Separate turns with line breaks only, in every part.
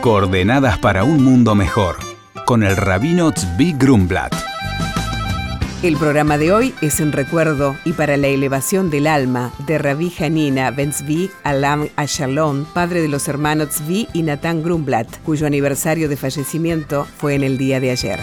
Coordenadas para un mundo mejor, con el rabino Tzvi Grumblat.
El programa de hoy es en recuerdo y para la elevación del alma de Rabbi Hanina Ben Tzvi Alam Ashalom, padre de los hermanos Tzvi y Natán Grumblat, cuyo aniversario de fallecimiento fue en el día de ayer.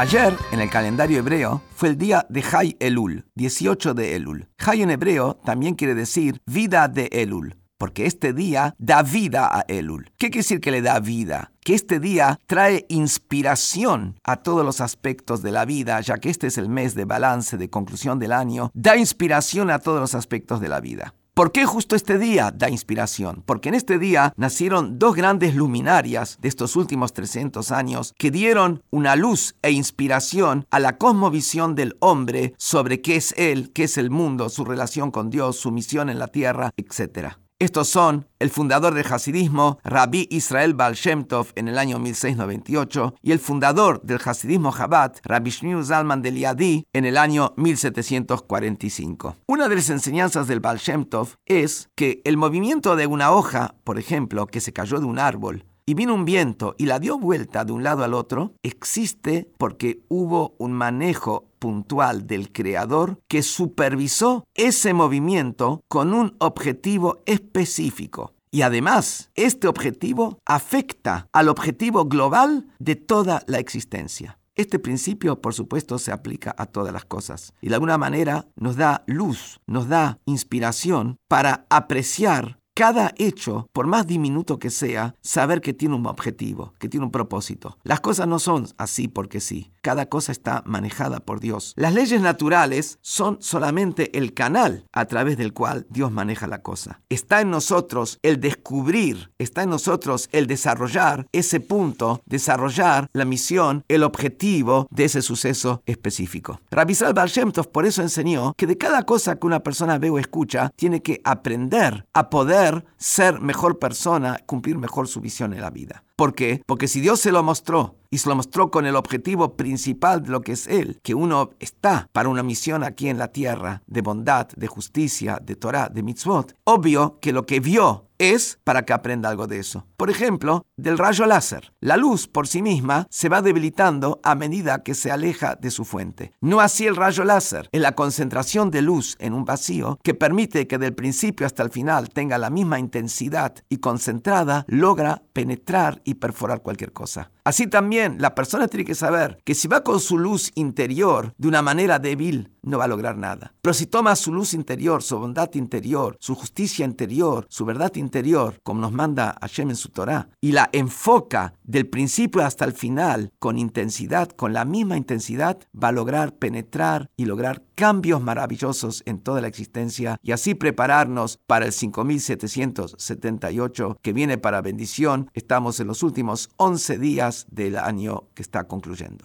Ayer, en el calendario hebreo, fue el día de Hay Elul, 18 de Elul. Hay en hebreo también quiere decir vida de Elul, porque este día da vida a Elul. ¿Qué quiere decir que le da vida? Que este día trae inspiración a todos los aspectos de la vida, ya que este es el mes de balance, de conclusión del año, da inspiración a todos los aspectos de la vida. ¿Por qué justo este día da inspiración? Porque en este día nacieron dos grandes luminarias de estos últimos 300 años que dieron una luz e inspiración a la cosmovisión del hombre sobre qué es él, qué es el mundo, su relación con Dios, su misión en la tierra, etc. Estos son el fundador del Hasidismo, Rabbi Israel Baal Shem Tov, en el año 1698, y el fundador del Hasidismo Chabad, Rabbi Shmuel Zalman de Liadi, en el año 1745. Una de las enseñanzas del Baal Shem Tov es que el movimiento de una hoja, por ejemplo, que se cayó de un árbol, y vino un viento y la dio vuelta de un lado al otro, existe porque hubo un manejo puntual del creador que supervisó ese movimiento con un objetivo específico. Y además, este objetivo afecta al objetivo global de toda la existencia. Este principio, por supuesto, se aplica a todas las cosas y de alguna manera nos da luz, nos da inspiración para apreciar cada hecho, por más diminuto que sea, saber que tiene un objetivo, que tiene un propósito. Las cosas no son así porque sí. Cada cosa está manejada por Dios. Las leyes naturales son solamente el canal a través del cual Dios maneja la cosa. Está en nosotros el descubrir, está en nosotros el desarrollar ese punto, desarrollar la misión, el objetivo de ese suceso específico. Rabbi Bar por eso enseñó que de cada cosa que una persona ve o escucha, tiene que aprender a poder ser mejor persona, cumplir mejor su visión en la vida. ¿Por qué? Porque si Dios se lo mostró y se lo mostró con el objetivo principal de lo que es Él, que uno está para una misión aquí en la tierra de bondad, de justicia, de Torah, de mitzvot, obvio que lo que vio es para que aprenda algo de eso. Por ejemplo, del rayo láser. La luz por sí misma se va debilitando a medida que se aleja de su fuente. No así el rayo láser, es la concentración de luz en un vacío que permite que del principio hasta el final tenga la misma intensidad y concentrada, logra penetrar y perforar cualquier cosa. Así también la persona tiene que saber que si va con su luz interior de una manera débil, no va a lograr nada. Pero si toma su luz interior, su bondad interior, su justicia interior, su verdad interior, como nos manda Hashem en su Torah, y la enfoca del principio hasta el final con intensidad, con la misma intensidad, va a lograr penetrar y lograr cambios maravillosos en toda la existencia y así prepararnos para el 5778 que viene para bendición. Estamos en los últimos 11 días del año que está concluyendo.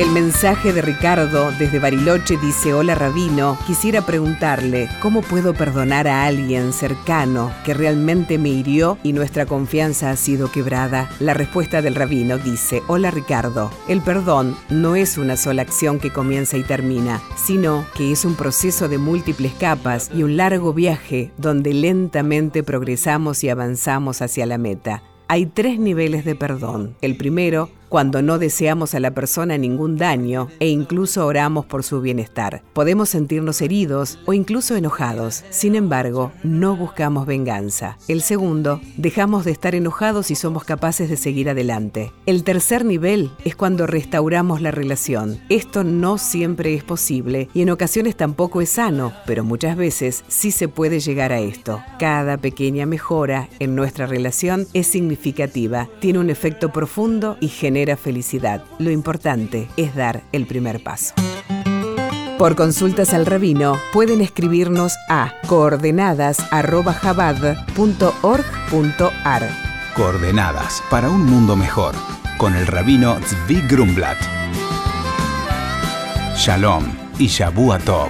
El mensaje de Ricardo desde Bariloche dice, hola Rabino, quisiera preguntarle, ¿cómo puedo perdonar a alguien cercano que realmente me hirió y nuestra confianza ha sido quebrada? La respuesta del Rabino dice, hola Ricardo, el perdón no es una sola acción que comienza y termina, sino que es un proceso de múltiples capas y un largo viaje donde lentamente progresamos y avanzamos hacia la meta. Hay tres niveles de perdón. El primero cuando no deseamos a la persona ningún daño e incluso oramos por su bienestar. Podemos sentirnos heridos o incluso enojados, sin embargo, no buscamos venganza. El segundo, dejamos de estar enojados y somos capaces de seguir adelante. El tercer nivel es cuando restauramos la relación. Esto no siempre es posible y en ocasiones tampoco es sano, pero muchas veces sí se puede llegar a esto. Cada pequeña mejora en nuestra relación es significativa, tiene un efecto profundo y felicidad. Lo importante es dar el primer paso. Por consultas al rabino pueden escribirnos a coordenadas.jabad.org.ar.
Coordenadas para un mundo mejor con el rabino Zvi Grumblat. Shalom y Shabu Tov.